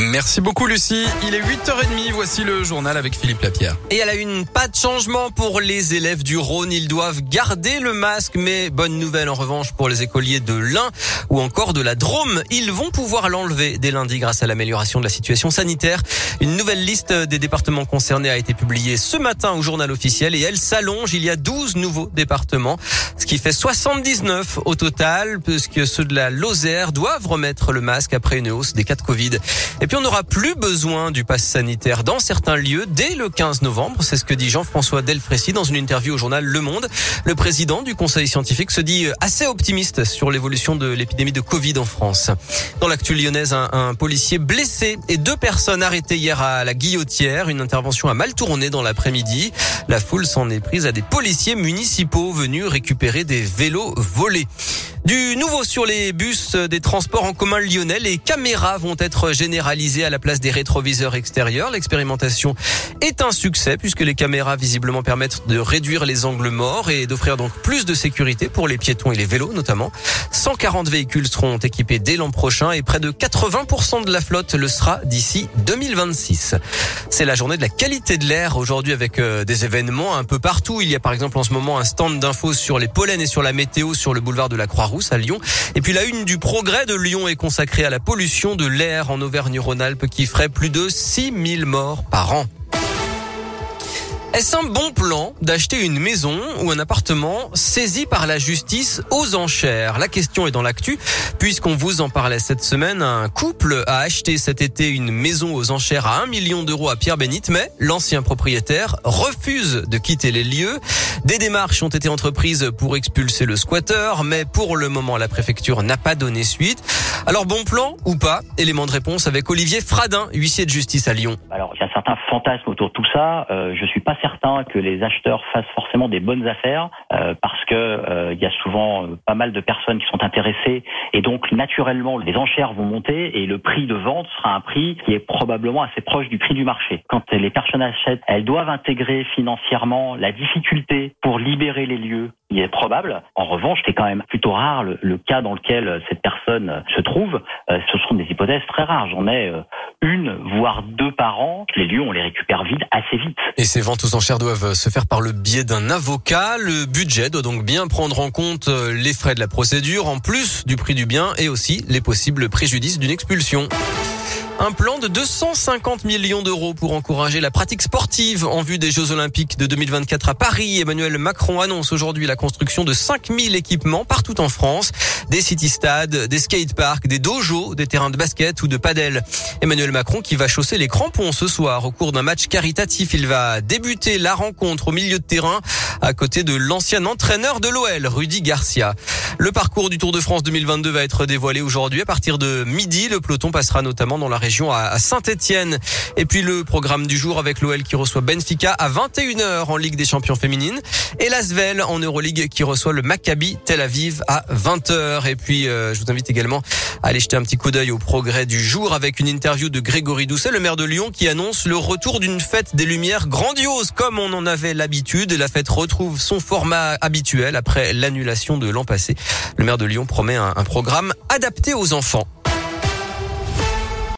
Merci beaucoup Lucie. Il est 8h30, voici le journal avec Philippe Lapierre. Et à la une, pas de changement pour les élèves du Rhône. Ils doivent garder le masque, mais bonne nouvelle en revanche pour les écoliers de l'Ain ou encore de la Drôme. Ils vont pouvoir l'enlever dès lundi grâce à l'amélioration de la situation sanitaire. Une nouvelle liste des départements concernés a été publiée ce matin au journal officiel et elle s'allonge. Il y a 12 nouveaux départements, ce qui fait 79 au total, puisque ceux de la Lozère doivent remettre le masque après une hausse des cas de Covid. Puis on n'aura plus besoin du pass sanitaire dans certains lieux dès le 15 novembre. C'est ce que dit Jean-François Delfrécy dans une interview au journal Le Monde. Le président du conseil scientifique se dit assez optimiste sur l'évolution de l'épidémie de Covid en France. Dans l'actu lyonnaise, un, un, policier blessé et deux personnes arrêtées hier à la Guillotière. Une intervention a mal tourné dans l'après-midi. La foule s'en est prise à des policiers municipaux venus récupérer des vélos volés. Du nouveau sur les bus des transports en commun lyonnais, les caméras vont être généralisées à la place des rétroviseurs extérieurs. L'expérimentation est un succès puisque les caméras visiblement permettent de réduire les angles morts et d'offrir donc plus de sécurité pour les piétons et les vélos notamment. 140 véhicules seront équipés dès l'an prochain et près de 80% de la flotte le sera d'ici 2026. C'est la journée de la qualité de l'air aujourd'hui avec euh, des événements un peu partout. Il y a par exemple en ce moment un stand d'infos sur les pollens et sur la météo sur le boulevard de la Croix à Lyon. Et puis la une du progrès de Lyon est consacrée à la pollution de l'air en Auvergne-Rhône-Alpes qui ferait plus de 6000 morts par an. Est-ce un bon plan d'acheter une maison ou un appartement saisi par la justice aux enchères? La question est dans l'actu puisqu'on vous en parlait cette semaine. Un couple a acheté cet été une maison aux enchères à 1 million d'euros à Pierre-Bénite, mais l'ancien propriétaire refuse de quitter les lieux. Des démarches ont été entreprises pour expulser le squatter, mais pour le moment la préfecture n'a pas donné suite. Alors bon plan ou pas? Élément de réponse avec Olivier Fradin, huissier de justice à Lyon. Alors il y a certains fantasmes autour tout ça. Euh, certain que les acheteurs fassent forcément des bonnes affaires euh, parce que euh, il y a souvent euh, pas mal de personnes qui sont intéressées et donc naturellement les enchères vont monter et le prix de vente sera un prix qui est probablement assez proche du prix du marché. Quand les personnes achètent, elles doivent intégrer financièrement la difficulté pour libérer les lieux il est probable. En revanche, c'est quand même plutôt rare le, cas dans lequel cette personne se trouve. Ce sont des hypothèses très rares. J'en ai euh, une, voire deux par an. Les lieux, on les récupère vite, assez vite. Et ces ventes aux enchères doivent se faire par le biais d'un avocat. Le budget doit donc bien prendre en compte euh, les frais de la procédure, en plus du prix du bien et aussi les possibles préjudices d'une expulsion. Un plan de 250 millions d'euros pour encourager la pratique sportive en vue des Jeux Olympiques de 2024 à Paris. Emmanuel Macron annonce aujourd'hui la construction de 5000 équipements partout en France. Des city-stades, des skateparks, des dojos, des terrains de basket ou de padel. Emmanuel Macron qui va chausser les crampons ce soir au cours d'un match caritatif. Il va débuter la rencontre au milieu de terrain à côté de l'ancien entraîneur de l'OL, Rudy Garcia. Le parcours du Tour de France 2022 va être dévoilé aujourd'hui à partir de midi. Le peloton passera notamment dans la à Saint-Etienne. Et puis le programme du jour avec l'OL qui reçoit Benfica à 21h en Ligue des Champions féminines. Et l'Asvel en Euroleague qui reçoit le Maccabi Tel Aviv à 20h. Et puis euh, je vous invite également à aller jeter un petit coup d'œil au progrès du jour avec une interview de Grégory Doucet, le maire de Lyon, qui annonce le retour d'une fête des Lumières grandiose comme on en avait l'habitude. La fête retrouve son format habituel après l'annulation de l'an passé. Le maire de Lyon promet un programme adapté aux enfants.